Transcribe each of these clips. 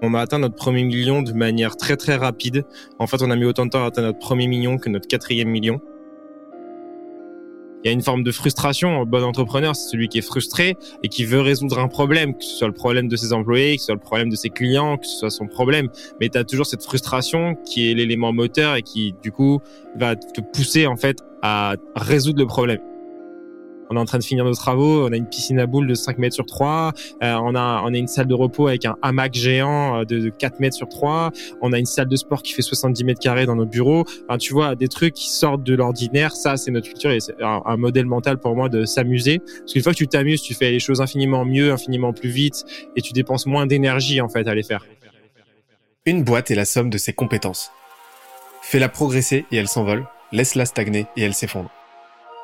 On a atteint notre premier million de manière très très rapide. En fait, on a mis autant de temps à atteindre notre premier million que notre quatrième million. Il y a une forme de frustration. Un bon entrepreneur, c'est celui qui est frustré et qui veut résoudre un problème, que ce soit le problème de ses employés, que ce soit le problème de ses clients, que ce soit son problème. Mais tu as toujours cette frustration qui est l'élément moteur et qui, du coup, va te pousser en fait à résoudre le problème. On est en train de finir nos travaux. On a une piscine à boules de 5 mètres sur 3. Euh, on a on a une salle de repos avec un hamac géant euh, de, 4 mètres sur 3. On a une salle de sport qui fait 70 mètres carrés dans nos bureaux. Enfin, tu vois, des trucs qui sortent de l'ordinaire. Ça, c'est notre culture et c'est un, modèle mental pour moi de s'amuser. Parce qu'une fois que tu t'amuses, tu fais les choses infiniment mieux, infiniment plus vite et tu dépenses moins d'énergie en fait à les faire. Une boîte est la somme de ses compétences. Fais-la progresser et elle s'envole. Laisse-la stagner et elle s'effondre.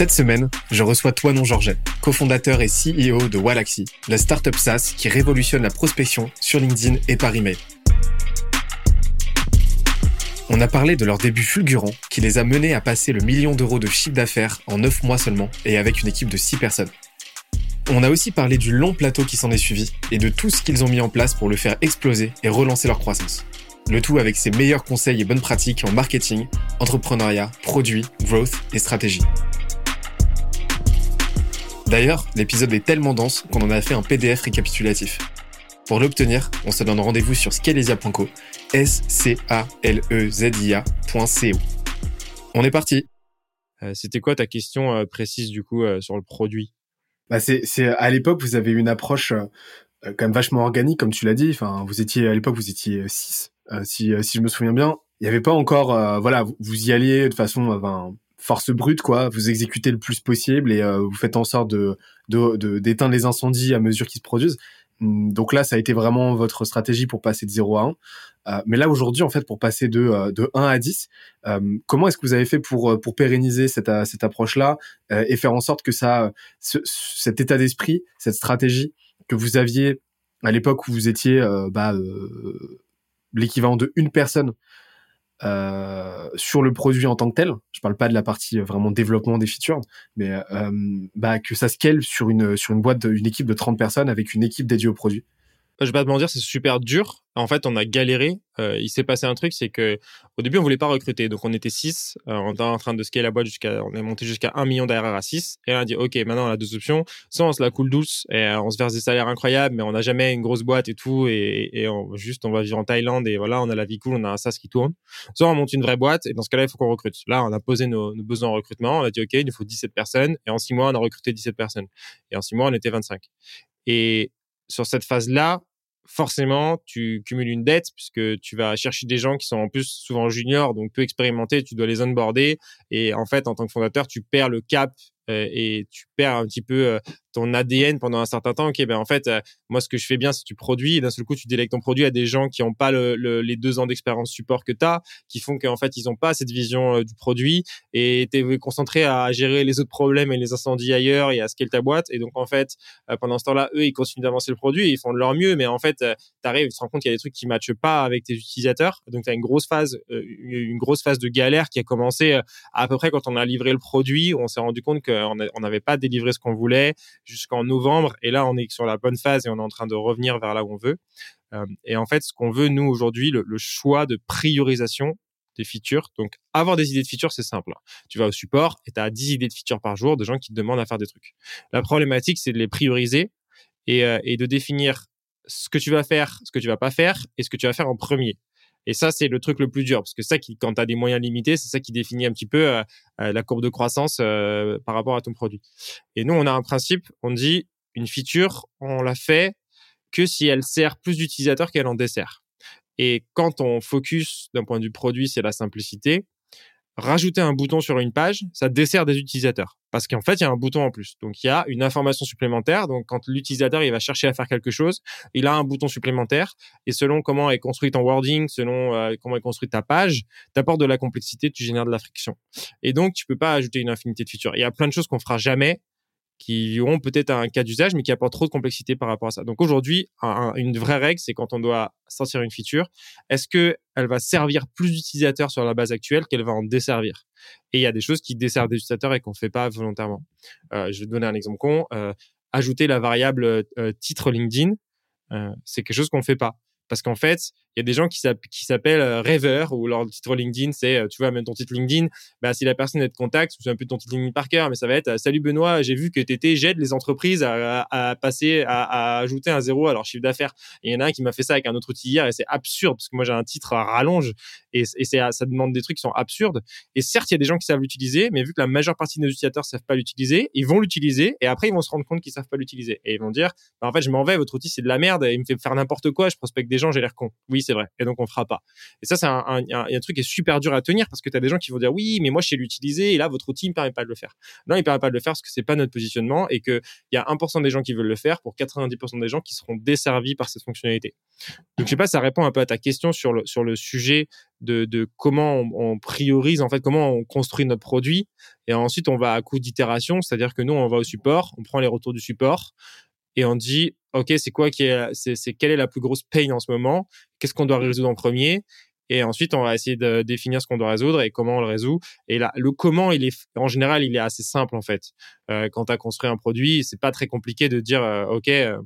Cette semaine, je reçois Toinon Georget, cofondateur et CEO de Walaxy, la startup SaaS qui révolutionne la prospection sur LinkedIn et par email. On a parlé de leur début fulgurant qui les a menés à passer le million d'euros de chiffre d'affaires en 9 mois seulement et avec une équipe de 6 personnes. On a aussi parlé du long plateau qui s'en est suivi et de tout ce qu'ils ont mis en place pour le faire exploser et relancer leur croissance. Le tout avec ses meilleurs conseils et bonnes pratiques en marketing, entrepreneuriat, produits, growth et stratégie. D'ailleurs, l'épisode est tellement dense qu'on en a fait un PDF récapitulatif. Pour l'obtenir, on se donne rendez-vous sur scalesia.co, s c a l e z i. On est parti. Euh, c'était quoi ta question euh, précise du coup euh, sur le produit? Bah c'est, à l'époque vous avez une approche quand même vachement organique comme tu l'as dit. Enfin, vous étiez à l'époque vous étiez 6 si si je me souviens bien. Il n'y avait pas encore voilà vous, vous, y alliez de façon enfin, force brute quoi. Vous exécutez le plus possible et euh, vous faites en sorte de d'éteindre les incendies à mesure qu'ils se produisent. Hum, donc là ça a été vraiment votre stratégie pour passer de 0 à 1 euh, mais là aujourd'hui en fait pour passer de euh, de 1 à 10 comment est-ce que vous avez fait pour pour pérenniser cette cette approche là et faire en sorte que ça cet état d'esprit cette stratégie que vous aviez à l'époque où vous étiez bah, l'équivalent de une personne euh, sur le produit en tant que tel. Je parle pas de la partie euh, vraiment développement des features, mais euh, bah, que ça scale sur une sur une boîte, une équipe de 30 personnes avec une équipe dédiée au produit. Je vais pas te mentir, c'est super dur. En fait, on a galéré. Euh, il s'est passé un truc, c'est que au début, on voulait pas recruter. Donc, on était 6. Euh, on était en train de scaler la boîte jusqu'à, on est monté jusqu'à 1 million d'ARR à 6. Et là, on a dit, OK, maintenant, on a deux options. Soit on se la coule douce et euh, on se verse des salaires incroyables, mais on n'a jamais une grosse boîte et tout. Et, juste, on va vivre en Thaïlande et voilà, on a la vie cool, on a un SaaS qui tourne. Soit on monte une vraie boîte et dans ce cas-là, il faut qu'on recrute. Là, on a posé nos, nos, besoins en recrutement. On a dit, OK, il nous faut 17 personnes. Et en 6 mois, on a recruté 17 personnes. Et en 6 mois, on était 25. Et sur cette phase-là, forcément, tu cumules une dette puisque tu vas chercher des gens qui sont en plus souvent juniors, donc peu expérimentés, tu dois les onboarder. Et en fait, en tant que fondateur, tu perds le cap et tu perds un petit peu euh, ton ADN pendant un certain temps. Ok, ben en fait, euh, moi ce que je fais bien, c'est que tu produis et d'un seul coup tu délègues ton produit à des gens qui n'ont pas le, les deux ans d'expérience support que tu as, qui font qu'en fait ils n'ont pas cette vision du produit et tu es concentré à gérer les autres problèmes et les incendies ailleurs et à scaler ta boîte. Et donc en fait, pendant ce temps-là, eux ils continuent d'avancer le produit, et ils font de leur mieux, mais en fait, tu arrives, tu te rends compte qu'il y a des trucs qui matchent pas avec tes utilisateurs. Donc tu as une grosse phase, une grosse phase de galère qui a commencé à peu près quand on a livré le produit, on s'est rendu compte qu'on n'avait pas délivré ce qu'on voulait jusqu'en novembre. Et là, on est sur la bonne phase et on est en train de revenir vers là où on veut. Euh, et en fait, ce qu'on veut, nous, aujourd'hui, le, choix de priorisation des features. Donc, avoir des idées de features, c'est simple. Tu vas au support et tu as 10 idées de features par jour de gens qui te demandent à faire des trucs. La problématique, c'est de les prioriser et, euh, et de définir ce que tu vas faire, ce que tu vas pas faire et ce que tu vas faire en premier. Et ça, c'est le truc le plus dur, parce que ça, qui, quand tu as des moyens limités, c'est ça qui définit un petit peu euh, euh, la courbe de croissance euh, par rapport à ton produit. Et nous, on a un principe, on dit, une feature, on la fait que si elle sert plus d'utilisateurs qu'elle en dessert. Et quand on focus d'un point de vue produit, c'est la simplicité. Rajouter un bouton sur une page, ça dessert des utilisateurs. Parce qu'en fait, il y a un bouton en plus. Donc, il y a une information supplémentaire. Donc, quand l'utilisateur, il va chercher à faire quelque chose, il a un bouton supplémentaire. Et selon comment est construit ton wording, selon euh, comment est construite ta page, tu apportes de la complexité, tu génères de la friction. Et donc, tu peux pas ajouter une infinité de features. Il y a plein de choses qu'on fera jamais qui auront peut-être un cas d'usage, mais qui apportent trop de complexité par rapport à ça. Donc aujourd'hui, une vraie règle, c'est quand on doit sortir une feature, est-ce que elle va servir plus d'utilisateurs sur la base actuelle qu'elle va en desservir? Et il y a des choses qui desservent des utilisateurs et qu'on fait pas volontairement. Euh, je vais donner un exemple con. Euh, ajouter la variable euh, titre LinkedIn, c'est quelque chose qu'on fait pas. Parce qu'en fait, il y a des gens qui s'appellent euh, rêveurs ou leur titre LinkedIn, c'est, euh, tu vois, même ton titre LinkedIn, bah, si la personne est de contact, je me un peu de ton titre LinkedIn par cœur, mais ça va être, euh, salut Benoît, j'ai vu que t'étais, j'aide les entreprises à, passer, à, ajouter un zéro à leur chiffre d'affaires. il y en a un qui m'a fait ça avec un autre outil hier et c'est absurde parce que moi j'ai un titre à rallonge et, et ça demande des trucs qui sont absurdes. Et certes, il y a des gens qui savent l'utiliser, mais vu que la majeure partie de nos utilisateurs savent pas l'utiliser, ils vont l'utiliser et après ils vont se rendre compte qu'ils savent pas l'utiliser et ils vont dire, bah, en fait, je m'en vais, votre outil c'est de la merde, et il me fait faire n'importe quoi, je prospecte des gens, j'ai l'air con. C'est vrai. Et donc on fera pas. Et ça, c'est un, truc qui est super dur à tenir parce que tu as des gens qui vont dire oui, mais moi je sais l'utiliser et là votre outil ne permet pas de le faire. Non, il permet pas de le faire parce que c'est pas notre positionnement et que il y a 1% des gens qui veulent le faire pour 90% des gens qui seront desservis par cette fonctionnalité. Donc je sais pas, ça répond un peu à ta question sur le sujet de, de comment on, on, priorise en fait comment on construit notre produit et ensuite on va à coup d'itération, c'est-à-dire que nous on va au support, on prend les retours du support et on dit ok c'est quoi qui est c'est quelle est la plus grosse pain en ce moment? Qu'est-ce qu'on doit résoudre en premier? Et ensuite on va essayer de définir ce qu'on doit résoudre et comment on le résout. Et là le comment il est en général il est assez simple en fait. Euh, quand tu as construit un produit c'est pas très compliqué de dire euh, ok euh,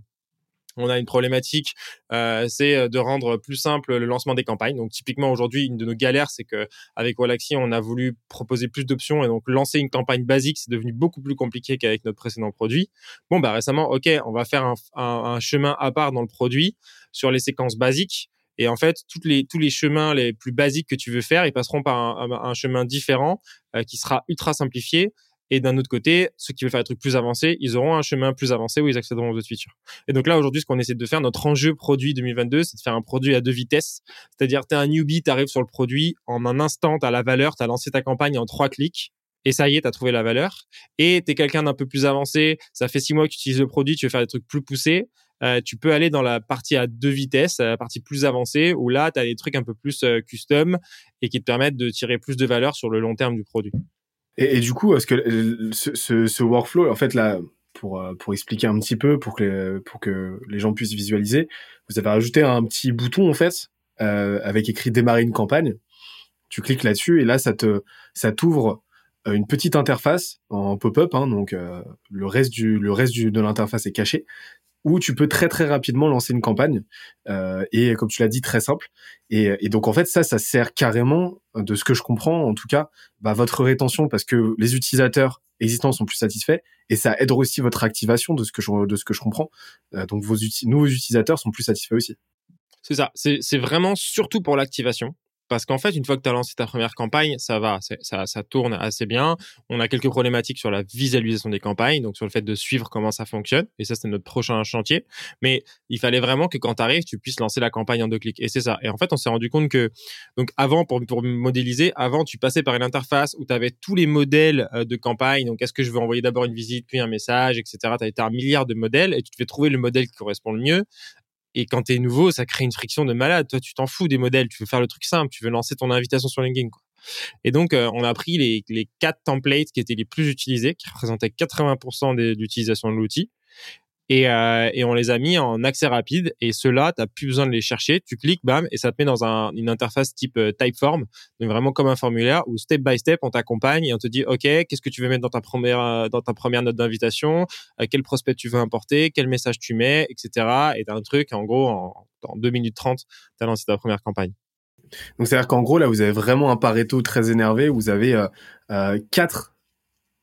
on a une problématique, euh, c'est euh, de rendre plus simple le lancement des campagnes. Donc typiquement aujourd'hui, une de nos galères, c'est que avec Wallaxy, on a voulu proposer plus d'options et donc lancer une campagne basique, c'est devenu beaucoup plus compliqué qu'avec notre précédent produit. Bon bah récemment, ok, on va faire un, un, chemin à part dans le produit sur les séquences basiques. Et en fait, toutes les, tous les chemins les plus basiques que tu veux faire, ils passeront par un, un chemin différent euh, qui sera ultra simplifié et d'un autre côté, ceux qui veulent faire des trucs plus avancés, ils auront un chemin plus avancé où ils accéderont aux autres features. Et donc là, aujourd'hui, ce qu'on essaie de faire, notre enjeu produit 2022, c'est de faire un produit à deux vitesses. C'est-à-dire, tu es un newbie, tu arrives sur le produit, en un instant, tu as la valeur, tu as lancé ta campagne en trois clics. Et ça y est, tu as trouvé la valeur. Et tu es quelqu'un d'un peu plus avancé, ça fait six mois que tu utilises le produit, tu veux faire des trucs plus poussés. Euh, tu peux aller dans la partie à deux vitesses, la partie plus avancée, où là, tu as des trucs un peu plus euh, custom et qui te permettent de tirer plus de valeur sur le long terme du produit. Et, du coup, que euh, ce, ce, ce, workflow, en fait, là, pour, euh, pour expliquer un petit peu, pour que, les, pour que les gens puissent visualiser, vous avez rajouté un petit bouton, en fait, euh, avec écrit démarrer une campagne. Tu cliques là-dessus et là, ça te, ça t'ouvre une petite interface en pop-up, hein, donc le reste du, le reste de l'interface est caché où tu peux très très rapidement lancer une campagne euh, et comme tu l'as dit très simple. Et, et, donc en fait ça ça sert carrément de ce que je comprends en tout cas bah, votre rétention parce que les utilisateurs existants sont plus satisfaits et ça aide aussi votre activation de ce que je de ce que je comprends. Euh, donc vos nouveaux utilisateurs sont plus satisfaits aussi. C'est ça. C'est vraiment surtout pour l'activation parce qu'en fait, une fois que tu as lancé ta première campagne, ça va, ça, tourne assez bien. On a quelques problématiques sur la visualisation des campagnes, donc sur le fait de suivre comment ça fonctionne. Et ça, c'est notre prochain chantier. Mais il fallait vraiment que quand tu arrives, tu puisses lancer la campagne en deux clics. Et c'est ça. Et en fait, on s'est rendu compte que, donc avant, pour, modéliser, avant, tu passais par une interface où tu avais tous les modèles euh, de campagne. Donc, est-ce que je veux envoyer d'abord une visite, puis un message, etc. Tu as un milliard de modèles et tu devais trouver le modèle qui correspond le mieux. Et quand tu es nouveau, ça crée une friction de malade. Toi, tu t'en fous des modèles. Tu veux faire le truc simple. Tu veux lancer ton invitation sur LinkedIn. Quoi. Et donc, euh, on a pris les, les quatre templates qui étaient les plus utilisés, qui représentaient 80% de l'utilisation de l'outil. Et, euh, et, on les a mis en accès rapide. Et ceux-là, tu n'as plus besoin de les chercher. Tu cliques, bam, et ça te met dans un, une interface type euh, Typeform, donc vraiment comme un formulaire où step by step, on t'accompagne et on te dit, OK, qu'est-ce que tu veux mettre dans ta première, euh, dans ta première note d'invitation, euh, quel prospect tu veux importer, quel message tu mets, etc. Et t'as un truc, en gros, en, en 2 minutes 30, tu as lancé ta première campagne. Donc, c'est-à-dire qu'en gros, là, vous avez vraiment un Pareto très énervé. Vous avez euh, euh, quatre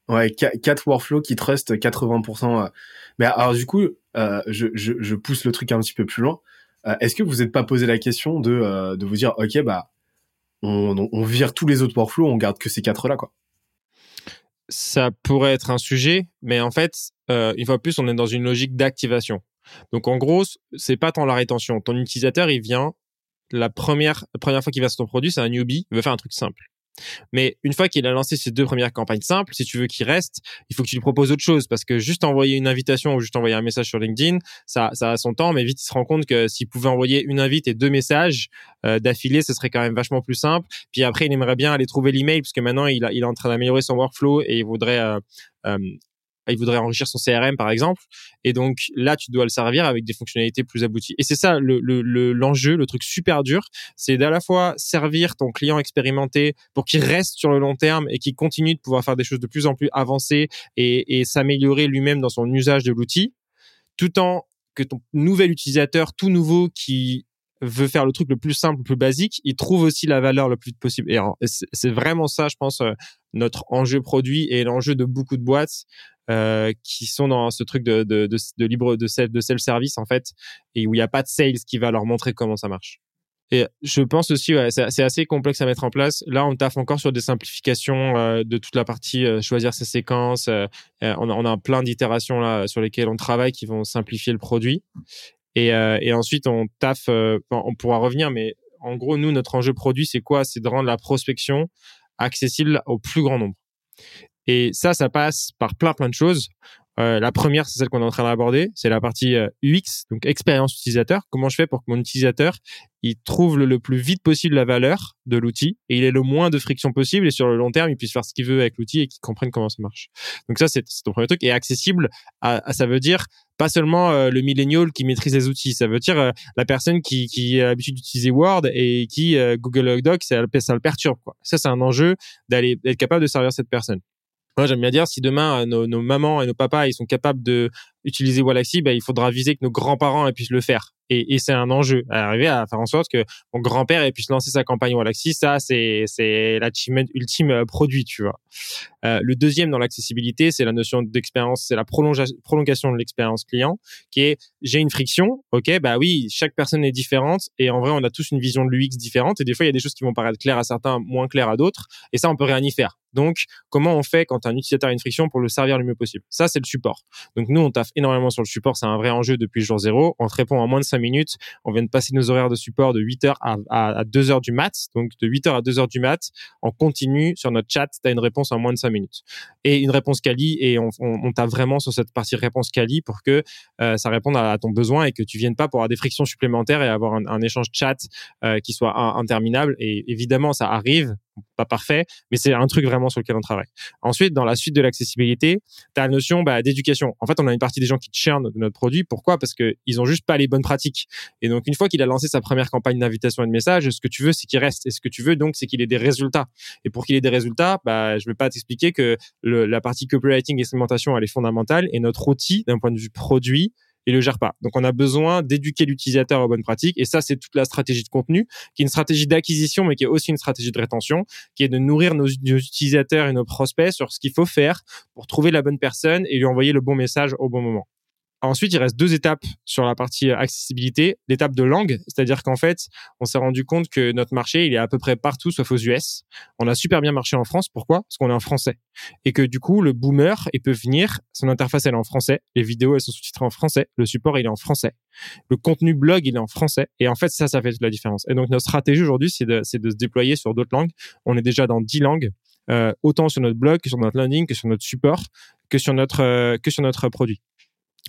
Ouais, quatre workflows qui trustent 80%. Mais alors du coup, euh, je, je, je, pousse le truc un petit peu plus loin. Euh, Est-ce que vous n'êtes pas posé la question de, euh, de vous dire, ok, bah, on, on, vire tous les autres workflows, on garde que ces quatre-là, quoi? Ça pourrait être un sujet, mais en fait, euh, une fois plus, on est dans une logique d'activation. Donc en gros, c'est pas tant la rétention. Ton utilisateur, il vient la première, première fois qu'il va sur ton produit, c'est un newbie, il veut faire un truc simple. Mais une fois qu'il a lancé ses deux premières campagnes simples, si tu veux qu'il reste, il faut que tu lui proposes autre chose parce que juste envoyer une invitation ou juste envoyer un message sur LinkedIn, ça, ça a son temps, mais vite il se rend compte que s'il pouvait envoyer une invite et deux messages euh, d'affilée, ce serait quand même vachement plus simple. Puis après, il aimerait bien aller trouver l'email parce que maintenant il, est en train d'améliorer son workflow et il voudrait euh, euh, il voudrait enrichir son CRM par exemple. Et donc là, tu dois le servir avec des fonctionnalités plus abouties. Et c'est ça le, l'enjeu, le, truc super dur, c'est d'à la fois servir ton client expérimenté pour qu'il reste sur le long terme et qu'il continue de pouvoir faire des choses de plus en plus avancées et, et s'améliorer lui-même dans son usage de l'outil, tout en que ton nouvel utilisateur, tout nouveau qui veut faire le truc le plus simple, le plus basique, il trouve aussi la valeur le plus possible. Et c'est vraiment ça, je pense, euh, notre enjeu produit et l'enjeu de beaucoup de boîtes euh, qui sont dans ce truc de, libre de self, service en fait et où il n'y a pas de sales qui va leur montrer comment ça marche. Et je pense aussi, ouais, c'est assez complexe à mettre en place. Là, on taffe encore sur des simplifications euh, de toute la partie euh, choisir ses séquences. On, a, on plein d'itérations là sur lesquelles on travaille qui vont simplifier le produit. Et, et ensuite, on taffe. on pourra revenir, mais en gros, nous, notre enjeu produit, c'est quoi? C'est de rendre la prospection accessible au plus grand nombre. Et ça, ça passe par plein plein de choses. Euh, la première, c'est celle qu'on est en train d'aborder, c'est la partie euh, UX, donc expérience utilisateur. Comment je fais pour que mon utilisateur il trouve le, plus vite possible la valeur de l'outil et il ait le moins de friction possible et sur le long terme il puisse faire ce qu'il veut avec l'outil et qu'il comprenne comment ça marche. Donc ça c'est ton premier truc et accessible. Ça veut dire pas seulement euh, le millennial qui maîtrise les outils, ça veut dire la personne qui, qui a l'habitude d'utiliser Word et qui Google Docs ça, ça le perturbe quoi. Ça c'est un enjeu d'aller d'être capable de servir cette personne. Moi, j'aime bien dire, si demain nos, nos, mamans et nos papas ils sont capables de utiliser Wallaxy, ben, il faudra viser que nos grands-parents puissent le faire. Et, et c'est un enjeu, arriver à faire en sorte que mon grand-père puisse lancer sa campagne Wallaxy. Ça, c'est c'est l'achievement ultime euh, produit, tu vois. Euh, le deuxième dans l'accessibilité, c'est la notion d'expérience, c'est la prolongation de l'expérience client, qui est j'ai une friction, ok, bah oui, chaque personne est différente et en vrai, on a tous une vision de l'UX différente et des fois, il y a des choses qui vont paraître claires à certains, moins claires à d'autres, et ça, on peut rien y faire. Donc, comment on fait quand un utilisateur a une friction pour le servir le mieux possible? Ça, c'est le support. Donc, nous, on taffe énormément sur le support. C'est un vrai enjeu depuis le jour zéro. On te répond en moins de 5 minutes. On vient de passer nos horaires de support de 8 heures à, à, 2 heures du mat. Donc, de 8 heures à 2 heures du mat, on continue sur notre chat. Tu as une réponse en moins de 5 minutes. Et une réponse quali. Et on, on, vraiment sur cette partie réponse quali pour que euh, ça réponde à, ton besoin et que tu viennes pas pour avoir des frictions supplémentaires et avoir un, un échange chat euh, qui soit interminable. Et évidemment, ça arrive pas parfait, mais c'est un truc vraiment sur lequel on travaille. Ensuite, dans la suite de l'accessibilité, tu as la notion bah, d'éducation. En fait, on a une partie des gens qui churnent de notre produit. Pourquoi? Parce qu'ils ont juste pas les bonnes pratiques. Et donc, une fois qu'il a lancé sa première campagne d'invitation et de message, ce que tu veux, c'est qu'il reste. Et ce que tu veux, donc, c'est qu'il ait des résultats. Et pour qu'il ait des résultats, bah, je vais pas t'expliquer que la partie copywriting et segmentation, elle est fondamentale. Et notre outil, d'un point de vue produit, il le gère pas. Donc on a besoin d'éduquer l'utilisateur aux bonnes pratiques et ça c'est toute la stratégie de contenu qui est une stratégie d'acquisition mais qui est aussi une stratégie de rétention qui est de nourrir nos, utilisateurs et nos prospects sur ce qu'il faut faire pour trouver la bonne personne et lui envoyer le bon message au bon moment. Ensuite, il reste deux étapes sur la partie accessibilité. L'étape de langue, c'est-à-dire qu'en fait, on s'est rendu compte que notre marché, il est à peu près partout sauf aux US. On a super bien marché en France. Pourquoi? Parce qu'on est en français. Et que du coup, le boomer, il peut venir, son interface, elle est en français. Les vidéos, elles sont sous-titrées en français. Le support, il est en français. Le contenu blog, il est en français. Et en fait, ça, ça fait toute la différence. Et donc, notre stratégie aujourd'hui, c'est de, de, se déployer sur d'autres langues. On est déjà dans dix langues. Euh, autant sur notre blog que sur notre landing, que sur notre support, que sur notre euh, que sur notre produit.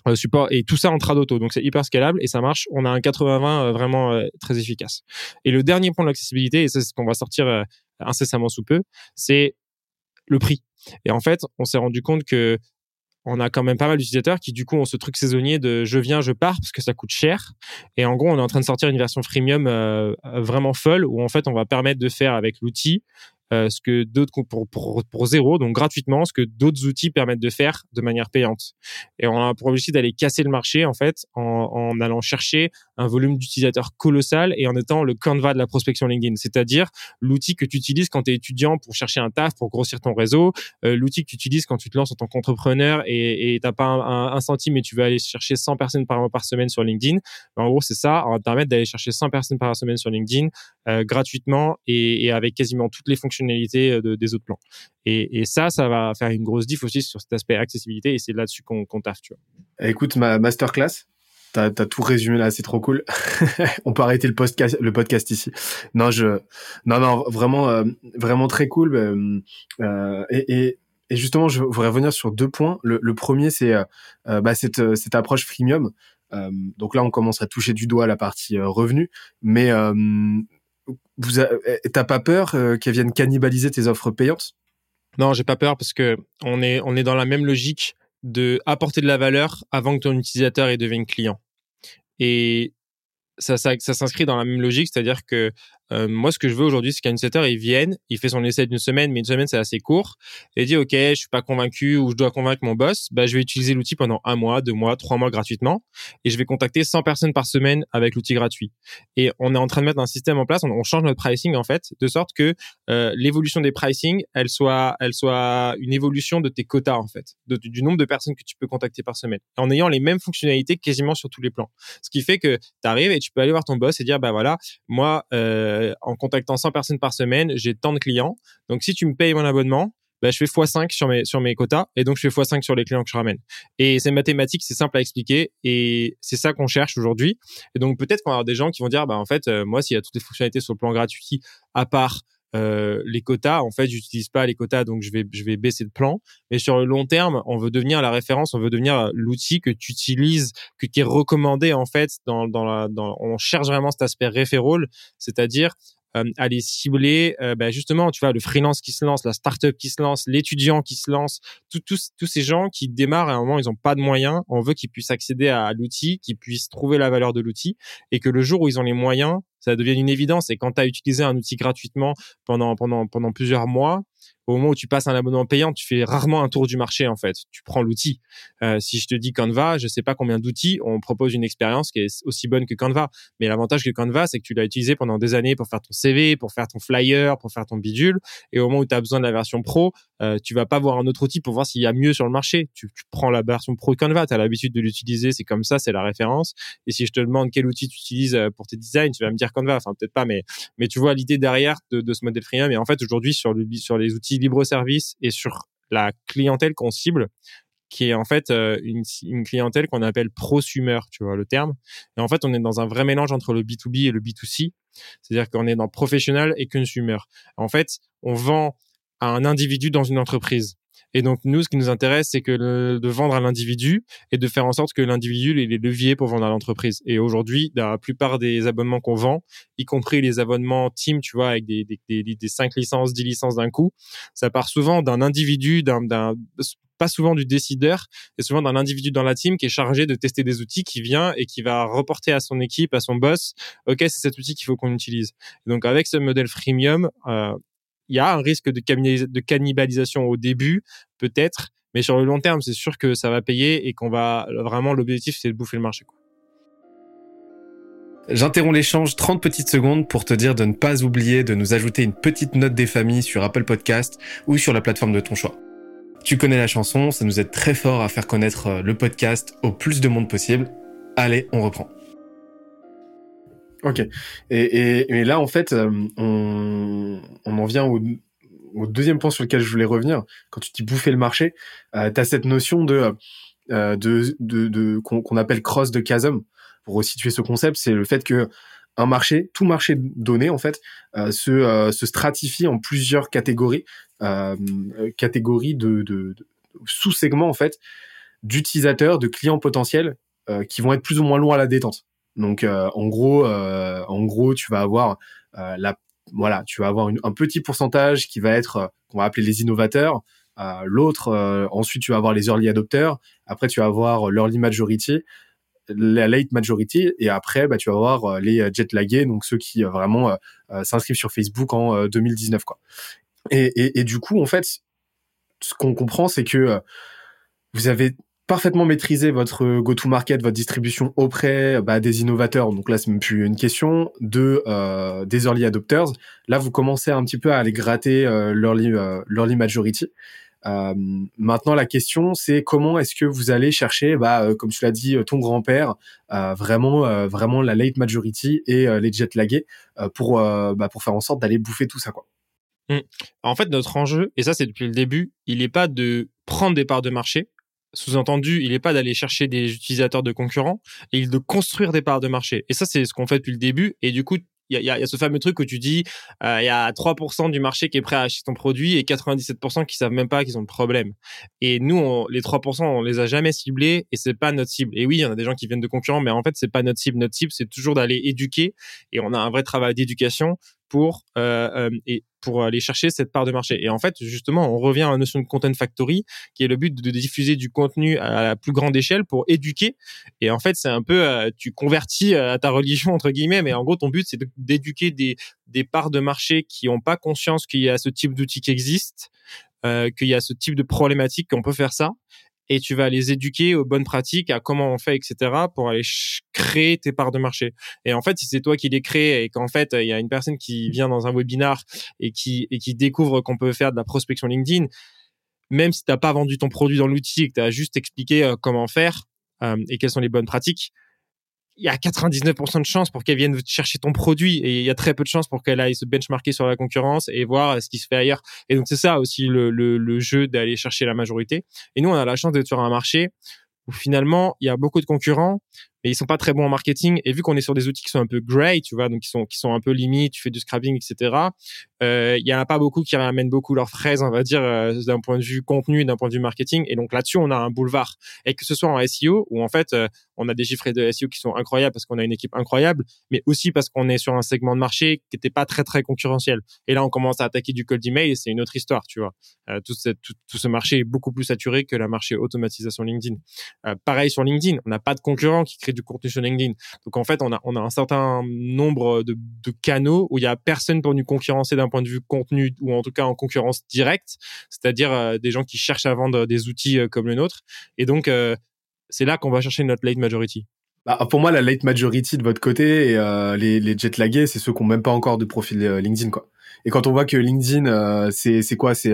Euh, support et tout ça en d'auto donc c'est hyper scalable et ça marche. On a un 80-20 euh, vraiment euh, très efficace. Et le dernier point de l'accessibilité et c'est ce qu'on va sortir incessamment sous peu c'est le prix. Et en fait on s'est rendu compte que on a quand même pas mal d'utilisateurs qui du coup ont ce truc saisonnier de je viens je pars parce que ça coûte cher. Et en gros on est en train de sortir une version freemium vraiment folle où en fait on va permettre de faire avec l'outil euh, ce que d'autres pour, pour, pour zéro, donc gratuitement, ce que d'autres outils permettent de faire de manière payante. Et on a pour objectif d'aller casser le marché en fait en, allant chercher un volume d'utilisateurs colossal et en étant le Canva de la prospection LinkedIn, c'est-à-dire l'outil que tu utilises quand tu es étudiant pour chercher un taf, pour grossir ton réseau, euh, l'outil que tu utilises quand tu te lances en tant qu'entrepreneur et tu n'as pas un, centime et tu veux aller chercher 100 personnes par, par semaine sur LinkedIn. En gros, c'est ça, on va te permettre d'aller chercher 100 personnes par semaine sur LinkedIn euh, gratuitement et, et, avec quasiment toutes les fonctionnalités euh, de, des autres plans. Et, ça, ça va faire une grosse diff aussi sur cet aspect accessibilité et c'est là-dessus qu'on qu taffe, tu vois. Écoute, ma masterclass, T'as as tout résumé là, c'est trop cool. On peut arrêter le podcast, le podcast ici. Non, je, non, non, vraiment, euh, vraiment très cool. Euh, et, justement, je voudrais revenir sur deux points. Le, le premier, c'est bah, cette, cette approche freemium. donc là, on commence à toucher du doigt la partie revenu, mais vous t'as pas peur qu'elles viennent cannibaliser tes offres payantes? Non, j'ai pas peur parce que on est, on est dans la même logique de apporter de la valeur avant que ton utilisateur ait devienne client. Et ça, ça s'inscrit dans la même logique, c'est-à-dire que euh, moi, ce que je veux aujourd'hui, c'est qu'un newsletter, il vienne, il fait son essai d'une semaine, mais une semaine, c'est assez court, et il dit, OK, je suis pas convaincu ou je dois convaincre mon boss, bah, je vais utiliser l'outil pendant un mois, deux mois, trois mois gratuitement, et je vais contacter 100 personnes par semaine avec l'outil gratuit. Et on est en train de mettre un système en place, on, change notre pricing, en fait, de sorte que euh, l'évolution des pricing, elle soit, elle soit une évolution de tes quotas, en fait, du nombre de personnes que tu peux contacter par semaine, en ayant les mêmes fonctionnalités quasiment sur tous les plans. Ce qui fait que tu arrives et tu peux aller voir ton boss et dire, bah voilà, moi, euh, euh, en contactant 100 personnes par semaine, j'ai tant de clients. Donc, si tu me payes mon abonnement, bah, je fais x5 sur mes, quotas et donc je fais x5 sur les clients que je ramène. Et c'est mathématique, c'est simple à expliquer et c'est ça qu'on cherche aujourd'hui. Et donc peut-être qu'on va des gens qui vont dire, bah en fait, euh, moi, s'il y a toutes les fonctionnalités sur le plan gratuit, à part euh, les quotas, en fait, j'utilise pas les quotas, donc je vais, je vais baisser de plan. Mais sur le long terme, on veut devenir la référence, on veut devenir l'outil que tu utilises, que qui est recommandé en fait. Dans, dans la, dans, on cherche vraiment cet aspect referral, c'est-à-dire euh, aller cibler euh, bah, justement tu vois le freelance qui se lance la startup qui se lance l'étudiant qui se lance tous tous ces gens qui démarrent à un moment ils ont pas de moyens on veut qu'ils puissent accéder à l'outil qu'ils puissent trouver la valeur de l'outil et que le jour où ils ont les moyens ça devient une évidence. Et quand tu as utilisé un outil gratuitement pendant, pendant, pendant plusieurs mois, au moment où tu passes un abonnement payant, tu fais rarement un tour du marché en fait. Tu prends l'outil. Euh, si je te dis Canva, je sais pas combien d'outils, on propose une expérience qui est aussi bonne que Canva. Mais l'avantage que Canva, c'est que tu l'as utilisé pendant des années pour faire ton CV, pour faire ton flyer, pour faire ton bidule. Et au moment où tu as besoin de la version pro, euh, tu vas pas voir un autre outil pour voir s'il y a mieux sur le marché. Tu, prends la version pro Canva, tu as l'habitude de l'utiliser, c'est comme ça, c'est la référence. Et si je te demande quel outil tu utilises euh, pour tes designs, tu vas me dire Canva. Enfin peut-être pas, mais mais tu vois l'idée derrière de, ce modèle freemium. Et en fait aujourd'hui sur le sur les outils libre service et sur la clientèle qu'on cible, qui est en fait euh, une, une clientèle qu'on appelle prosumer, tu vois le terme. Et en fait, on est dans un vrai mélange entre le B2B et le B2C. C'est-à-dire qu'on est dans professionnel et consumer. En fait, on vend à un individu dans une entreprise. Et donc, nous, ce qui nous intéresse, c'est que de vendre à l'individu et de faire en sorte que l'individu ait les leviers pour vendre à l'entreprise. Et aujourd'hui, la plupart des abonnements qu'on vend, y compris les abonnements team, tu vois, avec des, des, des, des 5 licences, 10 licences d'un coup, ça part souvent d'un individu, d'un, pas souvent du décideur, et souvent d'un individu dans la team qui est chargé de tester des outils, qui vient et qui va reporter à son équipe, à son boss, ok, c'est cet outil qu'il faut qu'on utilise. donc avec ce modèle freemium, euh, il y a un risque de, cannibalisation au début, peut-être, mais sur le long terme, c'est sûr que ça va payer et qu'on va vraiment l'objectif, c'est de bouffer le marché. J'interromps l'échange 30 petites secondes pour te dire de ne pas oublier de nous ajouter une petite note des familles sur Apple Podcast ou sur la plateforme de ton choix. Tu connais la chanson, ça nous aide très fort à faire connaître euh, le podcast au plus de monde possible. Allez, on reprend. Ok. Et, là, en fait, euh, on, en vient au, au, deuxième point sur lequel je voulais revenir. Quand tu dis bouffer le marché, euh, tu as cette notion de, euh, de, de, qu'on appelle cross de chasm. Pour resituer ce concept, c'est le fait que un marché, tout marché donné, en fait, euh, se, se stratifie en plusieurs catégories, catégories de, de, de sous-segments, en fait, d'utilisateurs, de clients potentiels qui vont être plus ou moins loin à la détente. Donc euh, en gros, euh, en gros, tu vas avoir euh, la voilà, tu vas avoir un petit pourcentage qui va être qu'on va appeler les innovateurs. L'autre, ensuite, tu vas avoir les early adopters. Après, tu vas avoir l'early majority la late majority et après bah tu vas avoir les jet lagués donc ceux qui vraiment s'inscrivent sur Facebook en 2019 quoi et, et, et, du coup en fait ce qu'on comprend c'est que vous avez parfaitement maîtriser votre go-to-market, votre distribution auprès bah, des innovateurs. Donc là, c'est même plus une question de euh, des early adopters. Là, vous commencez un petit peu à aller gratter euh, l'early, euh, majority. Euh, maintenant, la question, c'est comment est-ce que vous allez chercher, bah, euh, comme tu l'as dit, ton grand-père, euh, vraiment, vraiment la late majority et les jet lagués pour, bah, pour faire en sorte d'aller bouffer tout ça. Mmh. En fait, notre enjeu, et ça c'est depuis le début, il n'est pas de prendre des parts de marché, Sous-entendu, il n'est pas d'aller chercher des utilisateurs de concurrents, il est de construire des parts de marché. Et ça, c'est ce qu'on fait depuis le début. Et du coup, il y, y a, ce fameux truc où tu dis, euh, il y a 3% du marché qui est prêt à acheter ton produit et 97% qui savent même pas qu'ils ont le problème. Et nous, on, les 3%, on les a jamais ciblés et c'est pas notre cible. Et oui, il y en a des gens qui viennent de concurrents, mais en fait, c'est pas notre cible. Notre cible, c'est toujours d'aller éduquer et on a un vrai travail d'éducation pour euh, euh, et pour aller chercher cette part de marché. Et en fait, justement, on revient à la notion de content factory, qui est le but de diffuser du contenu à la plus grande échelle pour éduquer. Et en fait, c'est un peu, euh, tu convertis à ta religion entre guillemets, mais en gros, ton but c'est d'éduquer des des parts de marché qui n'ont pas conscience qu'il y a ce type d'outil qui existe, euh, qu'il y a ce type de problématique, qu'on peut faire ça, et tu vas les éduquer aux bonnes pratiques, à comment on fait, etc., pour aller créer tes parts de marché. Et en fait, si c'est toi qui les crées et qu'en fait, il y a une personne qui vient dans un webinar et qui, et qui découvre qu'on peut faire de la prospection LinkedIn, même si tu n'as pas vendu ton produit dans l'outil que tu as juste expliqué euh, comment faire euh, et quelles sont les bonnes pratiques, il y a 99% de chances pour qu'elle vienne chercher ton produit et il y a très peu de chances pour qu'elle aille se benchmarker sur la concurrence et voir ce qui se fait ailleurs. Et donc c'est ça aussi le, le, le jeu d'aller chercher la majorité. Et nous, on a la chance d'être sur un marché où finalement il y a beaucoup de concurrents, mais ils sont pas très bons en marketing. Et vu qu'on est sur des outils qui sont un peu grey, tu vois, donc qui sont qui sont un peu limites, tu fais du scrapping, etc. Euh, il y en a pas beaucoup qui ramènent beaucoup leurs fraises, on va dire, euh, d'un point de vue contenu, d'un point de vue marketing. Et donc là-dessus, on a un boulevard. Et que ce soit en SEO, où en fait, euh, on a des chiffres de SEO qui sont incroyables parce qu'on a une équipe incroyable, mais aussi parce qu'on est sur un segment de marché qui n'était pas très très concurrentiel. Et là, on commence à attaquer du cold email, c'est une autre histoire, tu vois. Euh, tout, tout, ce marché est beaucoup plus saturé que le marché automatisation LinkedIn. Euh, pareil sur LinkedIn, on n'a pas de concurrents qui du contenu sur LinkedIn. Donc en fait, on a, on a un certain nombre de, canaux où il y a personne pour nous concurrencer d'un point de vue contenu ou en tout cas en concurrence directe, c'est-à-dire euh, des gens qui cherchent à vendre des outils euh, comme le nôtre. Et donc euh, c'est là qu'on va chercher notre late majority. Bah, pour moi, la late majority de votre côté et les, les jet lagués, c'est ceux qui n'ont même pas encore de profil LinkedIn, quoi. Et quand on voit que LinkedIn, c'est c'est quoi? C'est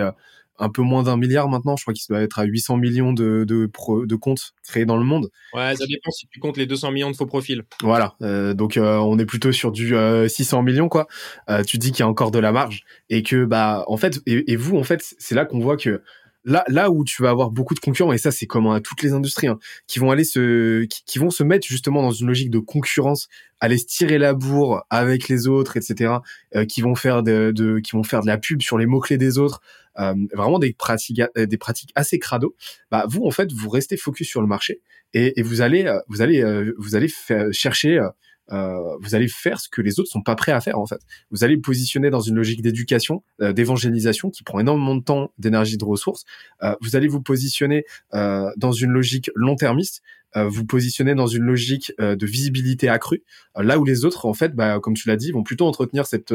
un peu moins d'un milliard maintenant. Je crois qu'il doit être à 800 millions de, de, pro, de comptes créés dans le monde. Ouais, ça dépend si tu comptes les 200 millions de faux profils. Voilà. Euh, donc, euh, on est plutôt sur du euh, 600 millions, quoi. Euh, tu dis qu'il y a encore de la marge et que, bah, en fait, et, et vous, en fait, c'est là qu'on voit que là, là où tu vas avoir beaucoup de concurrents, et ça c'est commun à toutes les industries, hein, qui vont aller se, qui, qui, vont se mettre justement dans une logique de concurrence, aller se tirer la bourre avec les autres, etc., euh, qui vont faire de, de, qui vont faire de la pub sur les mots clés des autres, euh, vraiment des pratiques, des pratiques assez crado. Bah vous en fait vous restez focus sur le marché et, et vous allez, euh, vous allez, euh, vous allez chercher euh, vous allez faire ce que les autres sont pas prêts à faire en fait. Vous allez vous positionner dans une logique d'éducation, euh, d'évangélisation qui prend énormément de temps, d'énergie, de ressources. Euh, vous allez vous positionner dans une logique long-termiste euh, vous positionnez dans une logique euh, de visibilité accrue, euh, là où les autres, en fait, bah, comme tu l'as dit, vont plutôt entretenir cette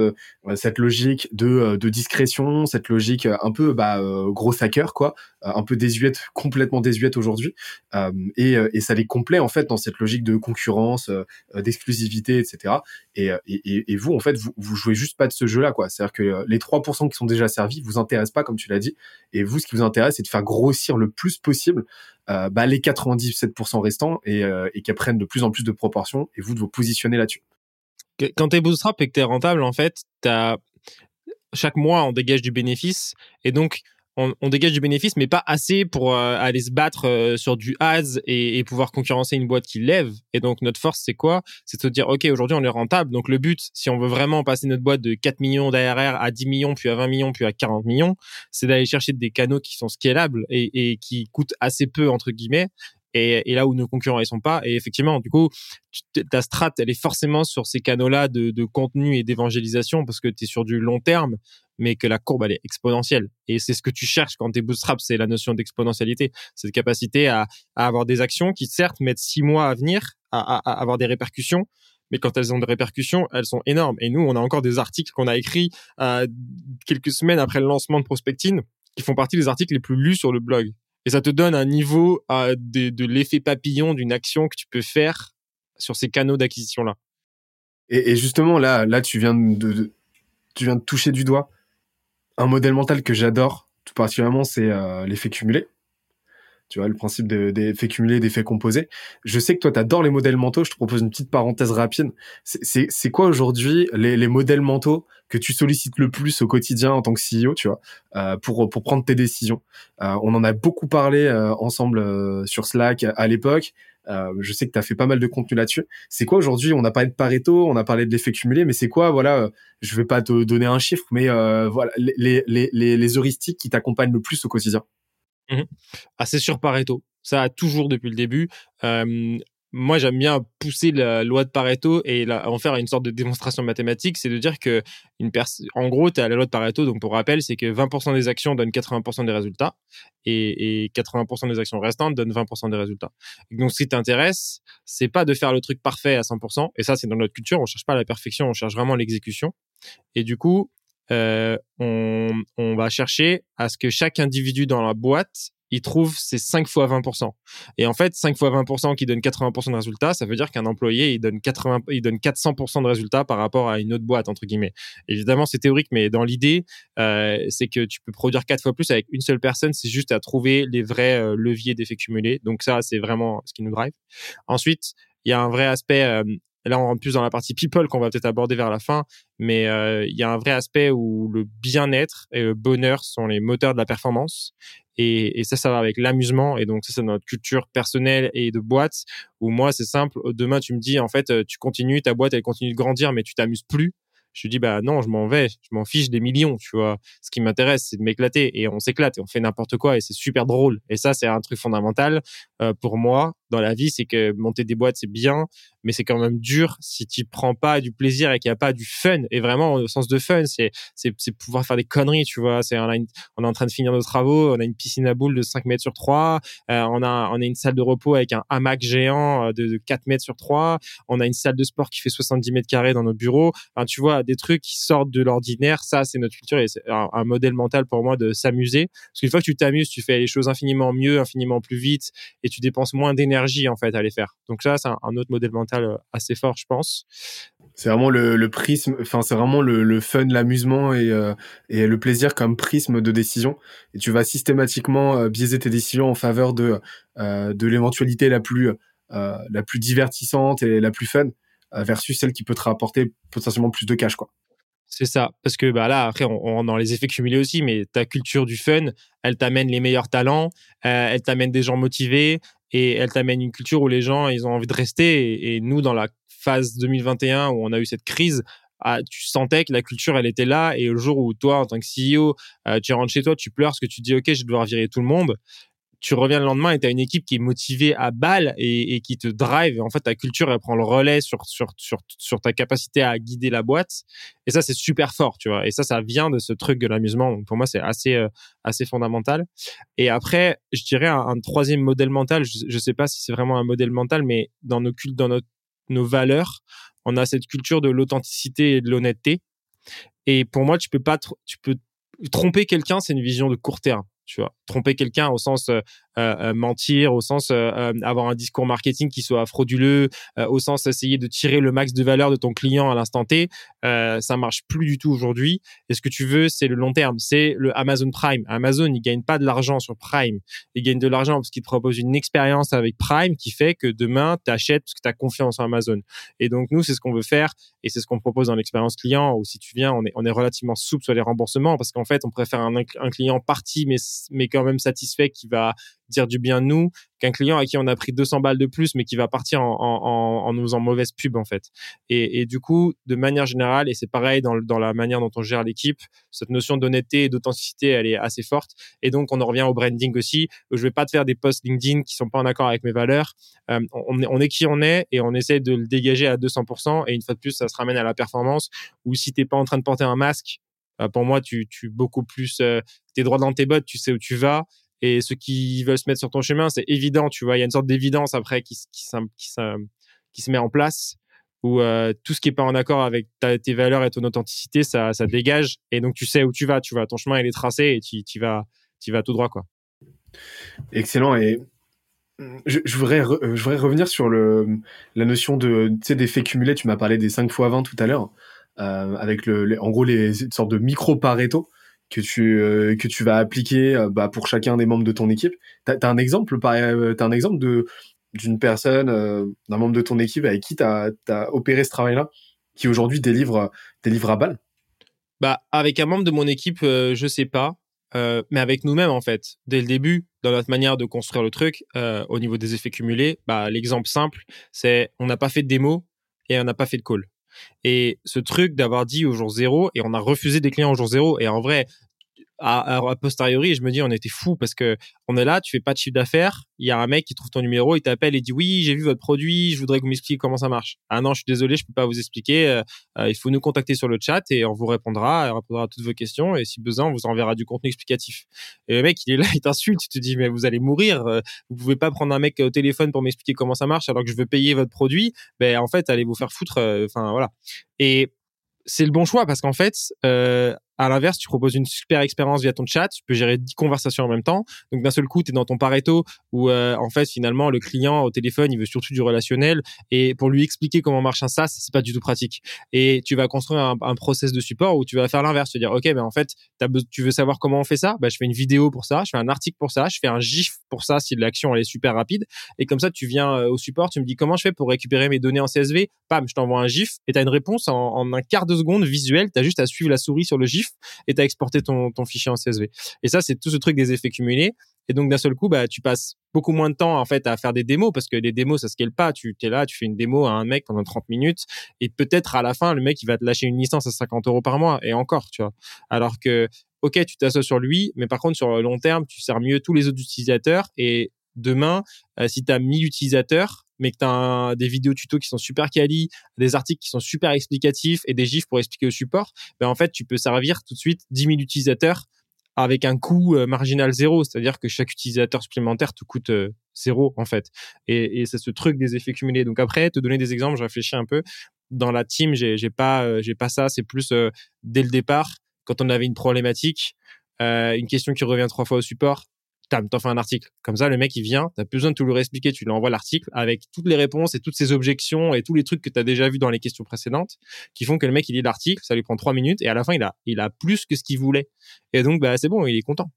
cette logique de, de discrétion, cette logique un peu bah, gros hacker, quoi, un peu désuète, complètement désuète aujourd'hui, et, et ça les complète en fait dans cette logique de concurrence, d'exclusivité, etc. Et, et, et, vous, en fait, vous, vous jouez juste pas de ce jeu-là, quoi. C'est-à-dire que les 3% qui sont déjà servis vous intéressent pas, comme tu l'as dit, et vous, ce qui vous intéresse, c'est de faire grossir le plus possible euh, bah, les 97% restants et, euh, et qu'elles prennent de plus en plus de proportions et vous de vous positionner là-dessus. Quand tu es bootstrap et que tu es rentable, en fait, as... chaque mois, on dégage du bénéfice et donc on, on, dégage du bénéfice, mais pas assez pour euh, aller se battre euh, sur du ads et, et, pouvoir concurrencer une boîte qui lève. Et donc notre force, c'est quoi? C'est de se dire, ok, aujourd'hui on est rentable. Donc le but, si on veut vraiment passer notre boîte de 4 millions d'ARR à 10 millions, puis à 20 millions, puis à 40 millions, c'est d'aller chercher des canaux qui sont scalables et, et qui coûtent assez peu entre guillemets et, et, là où nos concurrents ils sont pas. Et effectivement, du coup, ta strat, elle est forcément sur ces canaux-là de, de, contenu et d'évangélisation parce que tu es sur du long terme, mais que la courbe, elle est exponentielle. Et c'est ce que tu cherches quand tu es bootstrap, c'est la notion d'exponentialité, cette capacité à, à, avoir des actions qui, certes, mettent six mois à venir, à, à, à avoir des répercussions, mais quand elles ont des répercussions, elles sont énormes. Et nous, on a encore des articles qu'on a écrits euh, quelques semaines après le lancement de Prospectine qui font partie des articles les plus lus sur le blog. Et ça te donne un niveau de, l'effet papillon d'une action que tu peux faire sur ces canaux d'acquisition-là. Et, et, justement, là, là, tu viens de, de, tu viens de toucher du doigt un modèle mental que j'adore, tout particulièrement, c'est euh, l'effet cumulé. Tu vois, le principe des faits cumulés, des faits composés. Je sais que toi, tu adores les modèles mentaux. Je te propose une petite parenthèse rapide. C'est quoi aujourd'hui les, les, modèles mentaux que tu sollicites le plus au quotidien en tant que CEO, tu vois, euh, pour, pour prendre tes décisions? Euh, On en a beaucoup parlé euh, ensemble euh, sur Slack à l'époque. Euh, je sais que tu as fait pas mal de contenu là-dessus. C'est quoi aujourd'hui? On a parlé de Pareto, on a parlé de l'effet cumulé, mais c'est quoi Voilà, je vais pas te donner un chiffre, mais voilà les, les, les heuristiques qui t'accompagnent le plus au quotidien. Mmh ah, c'est sur Pareto. Ça a toujours depuis le début. moi, j'aime bien pousser la loi de Pareto et en faire une sorte de démonstration mathématique. C'est de dire que, une en gros, tu as la loi de Pareto. Donc, pour rappel, c'est que 20% des actions donnent 80% des résultats et, 80% des actions restantes donnent 20% des résultats. donc, ce qui t'intéresse, c'est pas de faire le truc parfait à 100%. Et ça, c'est dans notre culture. On cherche pas la perfection, on cherche vraiment l'exécution. Et du coup, euh, on, va chercher à ce que chaque individu dans la boîte il trouve ses 5 fois 20%. Et en fait, 5 fois 20% qui donne 80% de résultats, ça veut dire qu'un employé, il donne 80, il donne 400% de résultats par rapport à une autre boîte, entre guillemets. Évidemment, c'est théorique, mais dans l'idée, euh, c'est que tu peux produire 4 fois plus avec une seule personne. C'est juste à trouver les vrais euh, leviers d'effet cumulé. Donc ça, c'est vraiment ce qui nous drive. Ensuite, il y a un vrai aspect euh, là, on rentre plus dans la partie people qu'on va peut-être aborder vers la fin, mais euh, il y a un vrai aspect où le bien-être et le bonheur sont les moteurs de la performance. Et, et ça, ça va avec l'amusement. Et donc, ça, c'est notre culture personnelle et de boîte, où moi, c'est simple. Demain, tu me dis, en fait, tu continues, ta boîte, elle continue de grandir, mais tu t'amuses plus je dis bah non, je m'en vais, je m'en fiche des millions, tu vois. Ce qui m'intéresse, c'est de m'éclater et on s'éclate et on fait n'importe quoi et c'est super drôle. Et ça, c'est un truc fondamental euh, pour moi dans la vie, c'est que monter des boîtes c'est bien, mais c'est quand même dur si tu prends pas du plaisir et qu'il n'y a pas du fun. Et vraiment, au sens de fun, c'est c'est pouvoir faire des conneries, tu vois. C'est on, on est en train de finir nos travaux, on a une piscine à boules de 5 mètres sur 3, euh, on a on a une salle de repos avec un hamac géant euh, de, de 4 mètres sur 3, on a une salle de sport qui fait 70 mètres carrés dans nos bureaux. Enfin, tu vois, des trucs qui sortent de l'ordinaire. Ça, c'est notre culture et c'est un, modèle mental pour moi de s'amuser. Parce qu'une fois que tu t'amuses, tu fais les choses infiniment mieux, infiniment plus vite et tu dépenses moins d'énergie en fait à les faire. Donc ça, c'est un, autre modèle mental euh, assez fort, je pense. C'est vraiment le, prisme, enfin c'est vraiment le, fun, l'amusement et, euh, et le plaisir comme prisme de décision. Et tu vas systématiquement euh, biaiser tes décisions en faveur de de l'éventualité la plus la plus divertissante et la plus fun versus celle qui peut te rapporter potentiellement plus de cash quoi. C'est ça. Parce que bah là, après, on, rentre dans les effets cumulés aussi, mais ta culture du fun, elle t'amène les meilleurs talents, euh, elle t'amène des gens motivés et elle t'amène une culture où les gens, ils ont envie de rester. Et, nous, dans la phase 2021 où on a eu cette crise, ah, tu sentais que la culture, elle était là. Et le jour où toi, en tant que CEO, euh, tu rentres chez toi, tu pleures parce que tu dis, OK, je vais devoir virer tout le monde tu reviens le lendemain et tu as une équipe qui est motivée à balle et, qui te drive. En fait, ta culture, elle prend le relais sur, sur, sur, sur ta capacité à guider la boîte. Et ça, c'est super fort, tu vois. Et ça, ça vient de ce truc de l'amusement. Donc, pour moi, c'est assez, euh, assez fondamental. Et après, je dirais un, troisième modèle mental. Je, je sais pas si c'est vraiment un modèle mental, mais dans nos cultes, dans notre, nos valeurs, on a cette culture de l'authenticité et de l'honnêteté. Et pour moi, tu peux pas, tu peux tromper quelqu'un, c'est une vision de court terme tu vois? Tromper quelqu'un au sens euh, mentir au sens avoir un discours marketing qui soit frauduleux au sens essayer de tirer le max de valeur de ton client à l'instant T ça marche plus du tout aujourd'hui. Et ce que tu veux c'est le long terme. C'est le Amazon Prime. Amazon il gagne pas de l'argent sur Prime. Il gagne de l'argent parce qu'il te propose une expérience avec Prime qui fait que demain tu achètes parce que tu as confiance en Amazon. Et donc nous c'est ce qu'on veut faire et c'est ce qu'on propose dans l'expérience client où si tu viens on est on est relativement souple sur les remboursements parce qu'en fait on préfère un, un client parti mais mais quand même satisfait qui va dire du bien nous qu'un client à qui on a pris 200 balles de plus mais qui va partir en, en, en mauvaise pub en fait. Et, du coup, de manière générale, et c'est pareil dans, la manière dont on gère l'équipe, cette notion d'honnêteté et d'authenticité, elle est assez forte. Et donc, on en revient au branding aussi. Je vais pas te faire des posts LinkedIn qui sont pas en accord avec mes valeurs. Euh, on, on est qui on est et on essaie de le dégager à 200%. Et une fois de plus, ça se ramène à la performance. Ou si t'es pas en train de porter un masque, euh, pour moi, tu, tu beaucoup plus, euh, t'es droit dans tes bottes, tu sais où tu vas. Et ceux qui veulent se mettre sur ton chemin, c'est évident, tu vois. Il y a une sorte d'évidence après qui, qui, qui, qui, se met en place où euh, tout ce qui est pas en accord avec tes valeurs et ton authenticité, ça, ça dégage. Et donc, tu sais où tu vas, tu vois. Ton chemin, il est tracé et tu, tu vas, tu vas tout droit, quoi. Excellent. Et je, voudrais, je voudrais revenir sur le, la notion de, tu sais, d'effet cumulé. Tu m'as parlé des 5 fois 20 tout à l'heure. Euh, avec le, en gros les sortes de micro Pareto que tu euh, que tu vas appliquer euh, bah, pour chacun des membres de ton équipe. T'as as un exemple, par, t'as un exemple de d'une personne, d'un membre de ton équipe avec qui t'as as opéré ce travail-là, qui aujourd'hui délivre délivre à balle? Bah avec un membre de mon équipe, je sais pas. mais avec nous-mêmes en fait, dès le début, dans notre manière de construire le truc, au niveau des effets cumulés, bah, l'exemple simple, c'est on n'a pas fait de démo et on n'a pas fait de call. Et ce truc d'avoir dit au jour zéro et on a refusé des clients au jour zéro. Et en vrai, à, à, posteriori, je me dis, on était fou parce que on est là, tu fais pas de chiffre d'affaires, il y a un mec qui trouve ton numéro, il t'appelle et dit oui, j'ai vu votre produit, je voudrais que vous m'expliquiez comment ça marche. Ah non, je suis désolé, je peux pas vous expliquer. Euh, euh, il faut nous contacter sur le chat et on vous répondra, on répondra à toutes vos questions et si besoin, on vous enverra du contenu explicatif. Et le mec, il est là, il t'insulte, tu te dis mais vous allez mourir, euh, vous pouvez pas prendre un mec au téléphone pour m'expliquer comment ça marche alors que je veux payer votre produit. Ben en fait, allez vous faire foutre. Enfin voilà. Et c'est le bon choix parce qu'en fait, à l'inverse, tu proposes une super expérience via ton chat, tu peux gérer 10 conversations en même temps. Donc d'un seul coup, tu es dans ton Pareto où euh, en fait finalement le client au téléphone, il veut surtout du relationnel. Et pour lui expliquer comment marche un SaaS, c'est pas du tout pratique. Et tu vas construire un, un process de support où tu vas faire l'inverse, te dire OK, ben en fait, tu veux savoir comment on fait ça? Ben je fais une vidéo pour ça, je fais un article pour ça, je fais un gif pour ça si l'action elle est super rapide. Et comme ça tu viens euh, au support, tu me dis comment je fais pour récupérer mes données en CSV Pam, je t'envoie un gif et tu as une réponse en, en un quart de seconde visuelle, tu as juste à suivre la souris sur le gif et tu as exporté ton, fichier en CSV. Et ça, c'est tout ce truc des effets cumulés. Et donc d'un seul coup, bah, tu passes beaucoup moins de temps en fait à faire des démos parce que les démos, ça scale pas. Tu es là, tu fais une démo à un mec pendant 30 minutes et peut-être à la fin, le mec, il va te lâcher une licence à 50 euros par mois et encore, tu vois. Alors que, ok, tu t'associes sur lui, mais par contre, sur le long terme, tu sers mieux tous les autres utilisateurs et demain, euh, si tu as 1000 utilisateurs, mais que tu as des vidéos tutos qui sont super quali, des articles qui sont super explicatifs et des gifs pour expliquer au support, ben en fait, tu peux servir tout de suite 10 000 utilisateurs avec un coût euh, marginal zéro, c'est-à-dire que chaque utilisateur supplémentaire te coûte euh, zéro en fait. Et, c'est ce truc des effets cumulés. Donc après, te donner des exemples, je réfléchis un peu. Dans la team, j'ai pas, j'ai pas ça. C'est plus dès le départ, quand on avait une problématique, une question qui revient trois fois au support, t'en fais un article. Comme ça, le mec, il vient, t'as plus besoin de tout lui réexpliquer, tu lui envoies l'article avec toutes les réponses et toutes ses objections et tous les trucs que tu as déjà vu dans les questions précédentes qui font que le mec, il lit l'article, ça lui prend trois minutes et à la fin, il a, il a plus que ce qu'il voulait. Et donc, bah, c'est bon, il est content.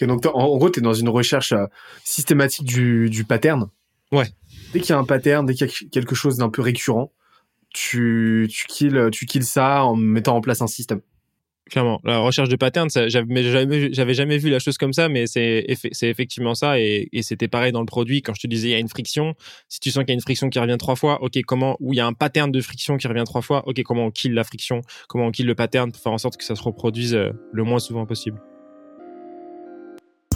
donc, en, gros, tu es dans une recherche euh, systématique du, du pattern. Ouais. Dès qu'il y a un pattern, dès qu'il y a quelque chose d'un peu récurrent, tu, tu kills, tu kills ça en mettant en place un système. Clairement, la recherche de patterns, j'avais jamais, jamais vu la chose comme ça, mais c'est effectivement ça et, et c'était pareil dans le produit. Quand je te disais il y a une friction, si tu sens qu'il y a une friction qui revient trois fois, ok comment ou il y a un pattern de friction qui revient trois fois, ok comment on kill la friction, comment on kill le pattern pour faire en sorte que ça se reproduise euh, le moins souvent possible.